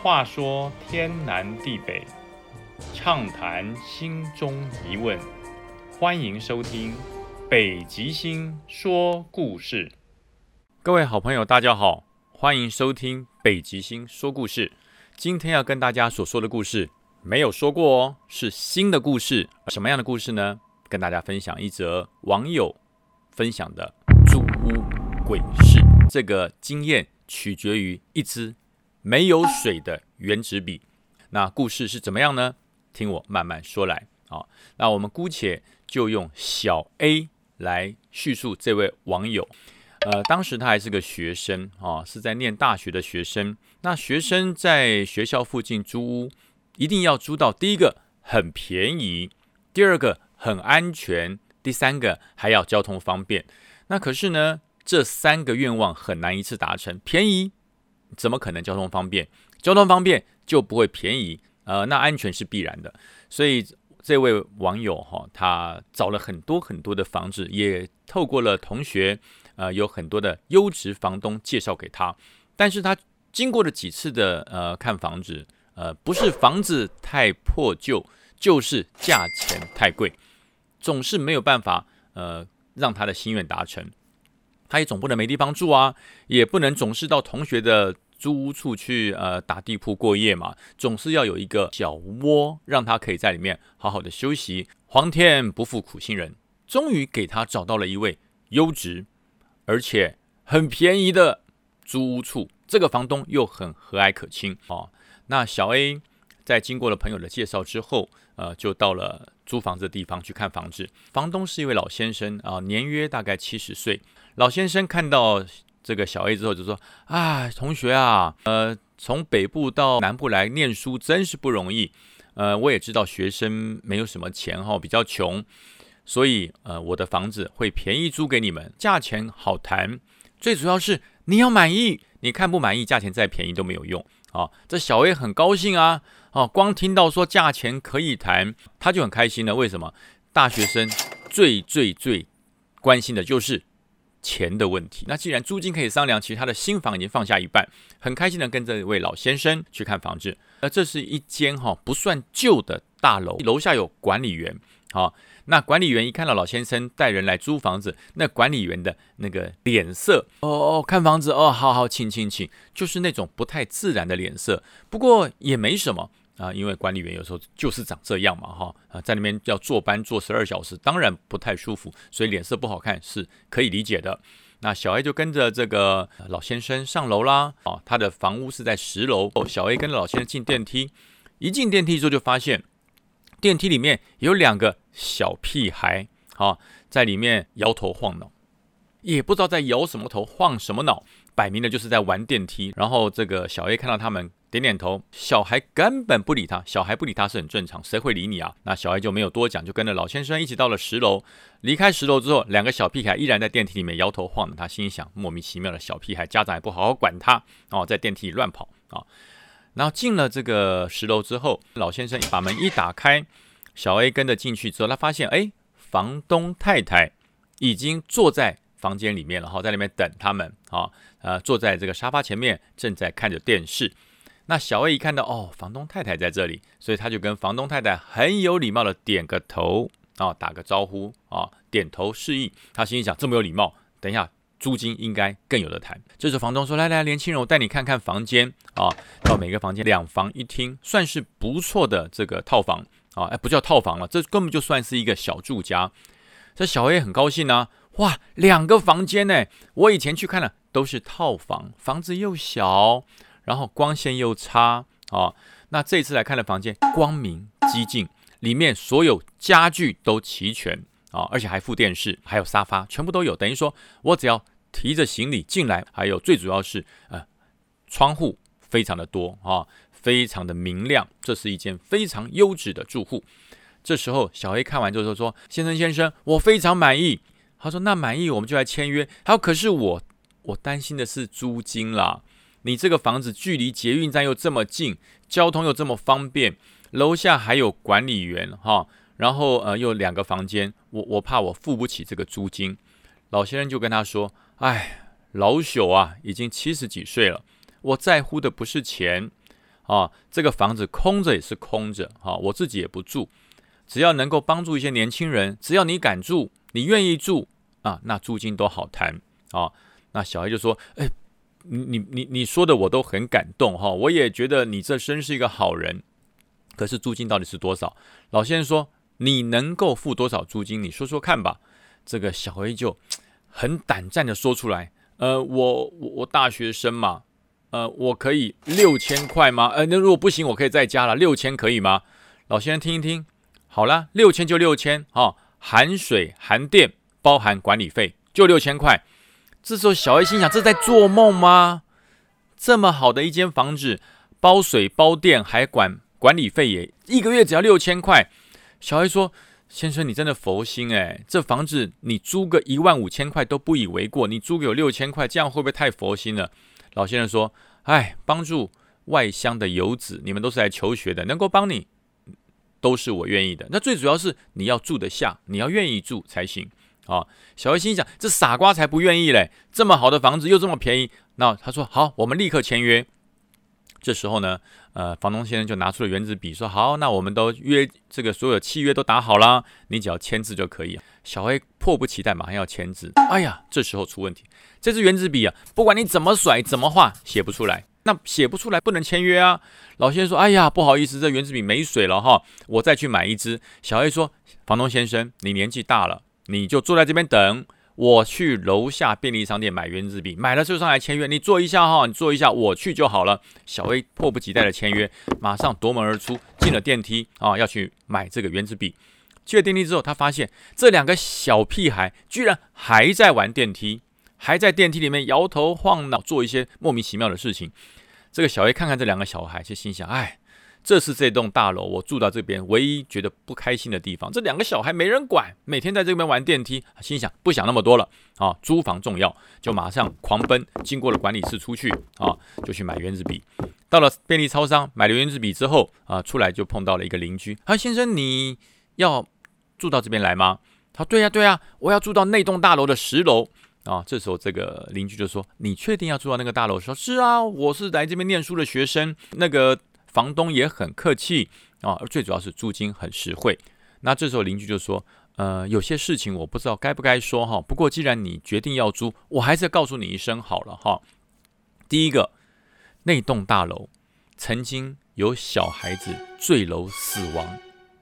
话说天南地北，畅谈心中疑问，欢迎收听北极星说故事。各位好朋友，大家好，欢迎收听北极星说故事。今天要跟大家所说的故事没有说过哦，是新的故事。什么样的故事呢？跟大家分享一则网友分享的租屋鬼事。这个经验取决于一只没有水的原子笔。那故事是怎么样呢？听我慢慢说来啊。那我们姑且就用小 A 来叙述这位网友。呃，当时他还是个学生啊，是在念大学的学生。那学生在学校附近租屋，一定要租到第一个很便宜，第二个很安全，第三个还要交通方便。那可是呢，这三个愿望很难一次达成。便宜怎么可能交通方便？交通方便就不会便宜。呃，那安全是必然的。所以这位网友哈，他找了很多很多的房子，也透过了同学。呃，有很多的优质房东介绍给他，但是他经过了几次的呃看房子，呃，不是房子太破旧，就是价钱太贵，总是没有办法呃让他的心愿达成。他也总不能没地方住啊，也不能总是到同学的租屋处去呃打地铺过夜嘛，总是要有一个小窝，让他可以在里面好好的休息。皇天不负苦心人，终于给他找到了一位优质。而且很便宜的租屋处，这个房东又很和蔼可亲哦。那小 A 在经过了朋友的介绍之后，呃，就到了租房子的地方去看房子。房东是一位老先生啊，年约大概七十岁。老先生看到这个小 A 之后，就说：“啊，同学啊，呃，从北部到南部来念书真是不容易。呃，我也知道学生没有什么钱哈，比较穷。”所以，呃，我的房子会便宜租给你们，价钱好谈。最主要是你要满意，你看不满意，价钱再便宜都没有用。啊，这小 A 很高兴啊，哦，光听到说价钱可以谈，他就很开心了。为什么？大学生最最最关心的就是钱的问题。那既然租金可以商量，其实他的新房已经放下一半，很开心的跟这位老先生去看房子。那，这是一间哈不算旧的大楼，楼下有管理员，好。那管理员一看到老先生带人来租房子，那管理员的那个脸色，哦哦，看房子哦，好好，请请请，就是那种不太自然的脸色。不过也没什么啊，因为管理员有时候就是长这样嘛，哈啊，在那边要坐班坐十二小时，当然不太舒服，所以脸色不好看是可以理解的。那小 A 就跟着这个老先生上楼啦，啊，他的房屋是在十楼，哦小 A 跟老先生进电梯，一进电梯之后就发现。电梯里面有两个小屁孩，啊，在里面摇头晃脑，也不知道在摇什么头，晃什么脑，摆明了就是在玩电梯。然后这个小 A 看到他们，点点头，小孩根本不理他，小孩不理他是很正常，谁会理你啊？那小 A 就没有多讲，就跟着老先生一起到了十楼。离开十楼之后，两个小屁孩依然在电梯里面摇头晃脑，他心想：莫名其妙的小屁孩，家长也不好好管他，哦，在电梯里乱跑啊。然后进了这个十楼之后，老先生把门一打开，小 A 跟着进去之后，他发现，哎，房东太太已经坐在房间里面了，哈，在里面等他们，啊，呃，坐在这个沙发前面，正在看着电视。那小 A 一看到，哦，房东太太在这里，所以他就跟房东太太很有礼貌的点个头，啊，打个招呼，啊，点头示意。他心里想，这么有礼貌，等一下。租金应该更有的谈。这时房东说：“来来，年轻人，我带你看看房间啊。到每个房间两房一厅，算是不错的这个套房啊。哎，不叫套房了，这根本就算是一个小住家。这小 A 很高兴啊，哇，两个房间呢！我以前去看了都是套房，房子又小，然后光线又差啊。那这次来看的房间，光明激进，里面所有家具都齐全。”啊，而且还附电视，还有沙发，全部都有。等于说，我只要提着行李进来，还有最主要是，呃，窗户非常的多啊，非常的明亮，这是一间非常优质的住户。这时候，小 A 看完之后说：“先生先生，我非常满意。”他说：“那满意我们就来签约。”他说：“可是我，我担心的是租金啦。你这个房子距离捷运站又这么近，交通又这么方便，楼下还有管理员哈。”然后呃，又两个房间，我我怕我付不起这个租金。老先生就跟他说：“哎，老朽啊，已经七十几岁了，我在乎的不是钱啊，这个房子空着也是空着，啊，我自己也不住。只要能够帮助一些年轻人，只要你敢住，你愿意住啊，那租金都好谈啊。那小黑就说：“哎，你你你你说的我都很感动哈，我也觉得你这真是一个好人。可是租金到底是多少？”老先生说：“你能够付多少租金？你说说看吧。”这个小黑就 很胆战的说出来：“呃，我我我大学生嘛，呃，我可以六千块吗？呃，那如果不行，我可以再加了，六千可以吗？”老先生听一听。好了，六千就六千，哈，含水含电，包含管理费，就六千块。这时候小 A 心想：这在做梦吗？这么好的一间房子，包水包电，还管管理费，也一个月只要六千块。小 A 说：“先生，你真的佛心哎，这房子你租个一万五千块都不以为过，你租给我六千块，这样会不会太佛心了？”老先生说：“哎，帮助外乡的游子，你们都是来求学的，能够帮你。”都是我愿意的，那最主要是你要住得下，你要愿意住才行啊。小黑心想，这傻瓜才不愿意嘞，这么好的房子又这么便宜，那他说好，我们立刻签约。这时候呢，呃，房东先生就拿出了原子笔，说好，那我们都约这个所有契约都打好了，你只要签字就可以。小黑迫不及待，马上要签字。哎呀，这时候出问题，这支原子笔啊，不管你怎么甩怎么画，写不出来。那写不出来，不能签约啊！老先生说：“哎呀，不好意思，这原子笔没水了哈，我再去买一支。”小黑说：“房东先生，你年纪大了，你就坐在这边等，我去楼下便利商店买原子笔，买了就上来签约。你坐一下哈，你坐一下，我去就好了。”小 A 迫不及待的签约，马上夺门而出，进了电梯啊，要去买这个原子笔。进了电梯之后，他发现这两个小屁孩居然还在玩电梯。还在电梯里面摇头晃脑，做一些莫名其妙的事情。这个小 A 看看这两个小孩，就心想：哎，这是这栋大楼我住到这边唯一觉得不开心的地方。这两个小孩没人管，每天在这边玩电梯。心想不想那么多了啊？租房重要，就马上狂奔，经过了管理室出去啊，就去买原子笔。到了便利超商买了原子笔之后啊，出来就碰到了一个邻居。啊，先生，你要住到这边来吗？他说：对呀，对呀，我要住到那栋大楼的十楼。啊，这时候这个邻居就说：“你确定要住到那个大楼？”说：“是啊，我是来这边念书的学生。”那个房东也很客气啊，最主要是租金很实惠。那这时候邻居就说：“呃，有些事情我不知道该不该说哈。不过既然你决定要租，我还是告诉你一声好了哈。第一个，那栋大楼曾经有小孩子坠楼死亡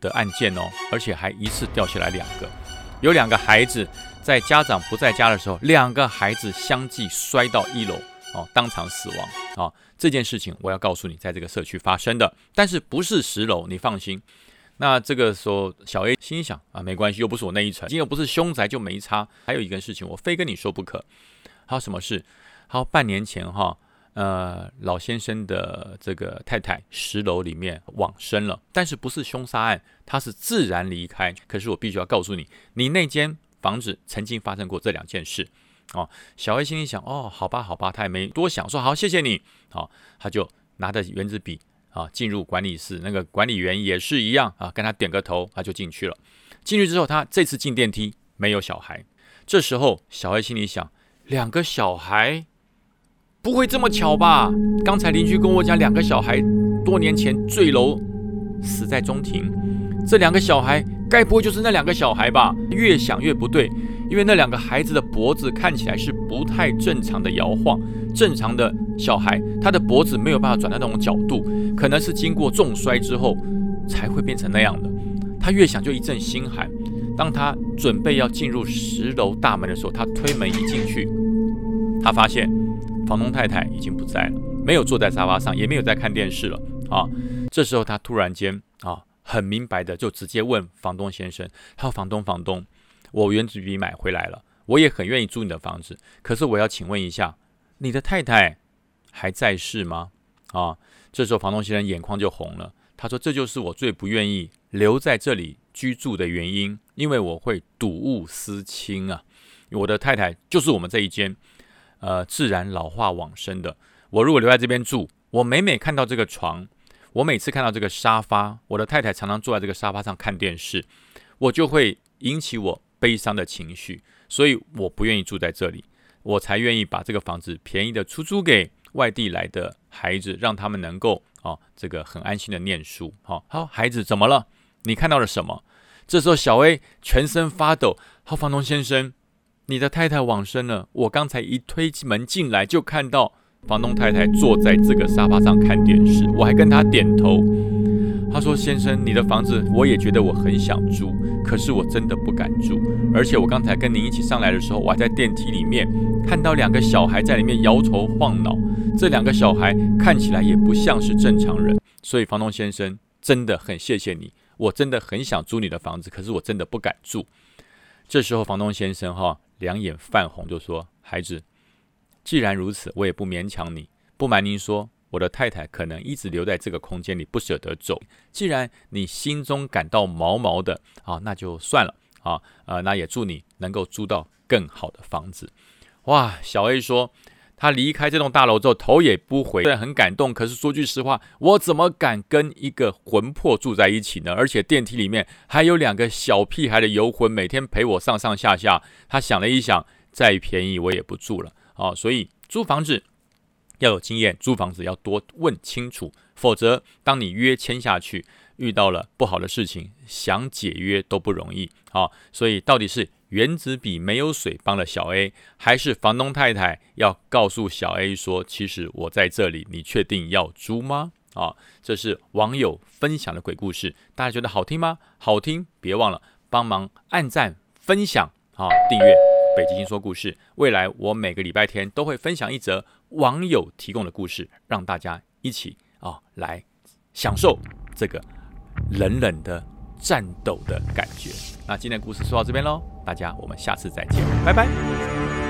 的案件哦，而且还一次掉下来两个，有两个孩子。”在家长不在家的时候，两个孩子相继摔到一楼，哦，当场死亡。啊，这件事情我要告诉你，在这个社区发生的，但是不是十楼，你放心。那这个时候，小 A 心想啊，没关系，又不是我那一层，又不是凶宅，就没差。还有一件事情，我非跟你说不可。还有什么事？好，半年前哈，呃，老先生的这个太太十楼里面往生了，但是不是凶杀案，他是自然离开。可是我必须要告诉你，你那间。房子曾经发生过这两件事，哦，小 A 心里想，哦，好吧，好吧，他也没多想，说好，谢谢你，好，他就拿着原子笔啊，进入管理室，那个管理员也是一样啊，跟他点个头，他就进去了。进去之后，他这次进电梯没有小孩，这时候小 A 心里想，两个小孩不会这么巧吧？刚才邻居跟我讲，两个小孩多年前坠楼死在中庭，这两个小孩。该不会就是那两个小孩吧？越想越不对，因为那两个孩子的脖子看起来是不太正常的摇晃。正常的小孩，他的脖子没有办法转到那种角度，可能是经过重摔之后才会变成那样的。他越想就一阵心寒。当他准备要进入十楼大门的时候，他推门一进去，他发现房东太太已经不在了，没有坐在沙发上，也没有在看电视了啊。这时候他突然间啊。很明白的，就直接问房东先生：“他说房东，房东，我原子笔买回来了，我也很愿意租你的房子，可是我要请问一下，你的太太还在世吗？”啊，这时候房东先生眼眶就红了，他说：“这就是我最不愿意留在这里居住的原因，因为我会睹物思亲啊，我的太太就是我们这一间，呃，自然老化往生的。我如果留在这边住，我每每看到这个床。”我每次看到这个沙发，我的太太常常坐在这个沙发上看电视，我就会引起我悲伤的情绪，所以我不愿意住在这里，我才愿意把这个房子便宜的出租给外地来的孩子，让他们能够哦，这个很安心的念书。好，好，孩子怎么了？你看到了什么？这时候小 A 全身发抖。好，房东先生，你的太太往生了。我刚才一推门进来，就看到房东太太坐在这个沙发上看电视，我还跟她点头。他说：“先生，你的房子我也觉得我很想住，可是我真的不敢住。而且我刚才跟您一起上来的时候，我还在电梯里面看到两个小孩在里面摇头晃脑。这两个小孩看起来也不像是正常人。所以房东先生真的很谢谢你，我真的很想租你的房子，可是我真的不敢住。这时候房东先生哈两眼泛红，就说：孩子，既然如此，我也不勉强你。不瞒您说。”我的太太可能一直留在这个空间里，不舍得走。既然你心中感到毛毛的啊，那就算了啊。呃，那也祝你能够租到更好的房子。哇，小 A 说他离开这栋大楼之后头也不回，虽然很感动，可是说句实话，我怎么敢跟一个魂魄住在一起呢？而且电梯里面还有两个小屁孩的游魂，每天陪我上上下下。他想了一想，再便宜我也不住了啊。所以租房子。要有经验，租房子要多问清楚，否则当你约签下去，遇到了不好的事情，想解约都不容易。啊，所以到底是原子笔没有水帮了小 A，还是房东太太要告诉小 A 说，其实我在这里，你确定要租吗？啊，这是网友分享的鬼故事，大家觉得好听吗？好听，别忘了帮忙按赞、分享啊，订阅北极星说故事。未来我每个礼拜天都会分享一则。网友提供的故事，让大家一起啊来享受这个冷冷的战斗的感觉。那今天故事说到这边喽，大家我们下次再见，拜拜。